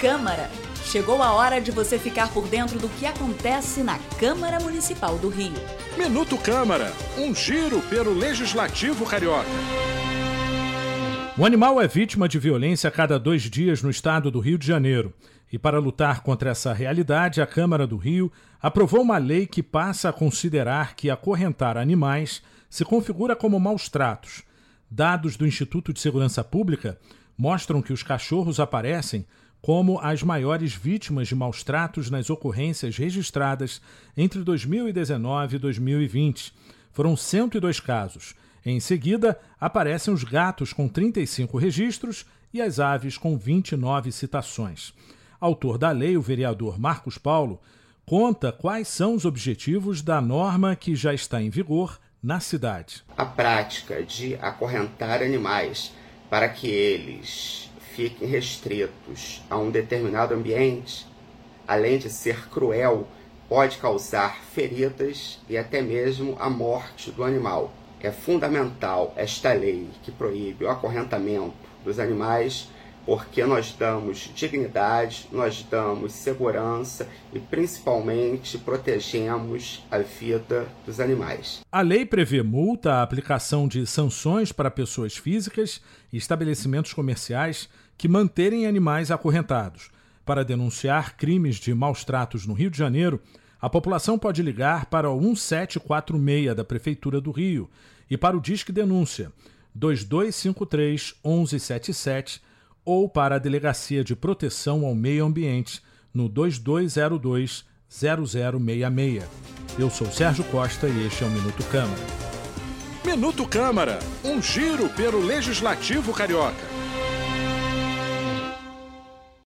Câmara. Chegou a hora de você ficar por dentro do que acontece na Câmara Municipal do Rio. Minuto Câmara, um giro pelo Legislativo Carioca. O animal é vítima de violência a cada dois dias no estado do Rio de Janeiro. E para lutar contra essa realidade, a Câmara do Rio aprovou uma lei que passa a considerar que acorrentar animais se configura como maus tratos. Dados do Instituto de Segurança Pública mostram que os cachorros aparecem como as maiores vítimas de maus tratos nas ocorrências registradas entre 2019 e 2020. Foram 102 casos. Em seguida, aparecem os gatos com 35 registros e as aves com 29 citações. Autor da lei, o vereador Marcos Paulo, conta quais são os objetivos da norma que já está em vigor na cidade. A prática de acorrentar animais para que eles fiquem restritos a um determinado ambiente, além de ser cruel, pode causar feridas e até mesmo a morte do animal. É fundamental esta lei que proíbe o acorrentamento dos animais porque nós damos dignidade, nós damos segurança e principalmente protegemos a vida dos animais. A lei prevê multa, a aplicação de sanções para pessoas físicas e estabelecimentos comerciais que manterem animais acorrentados. Para denunciar crimes de maus tratos no Rio de Janeiro, a população pode ligar para o 1746 da Prefeitura do Rio e para o Disque Denúncia 2253 1177 ou para a Delegacia de Proteção ao Meio Ambiente no 2202 0066. Eu sou Sérgio Costa e este é o Minuto Câmara. Minuto Câmara, um giro pelo Legislativo Carioca.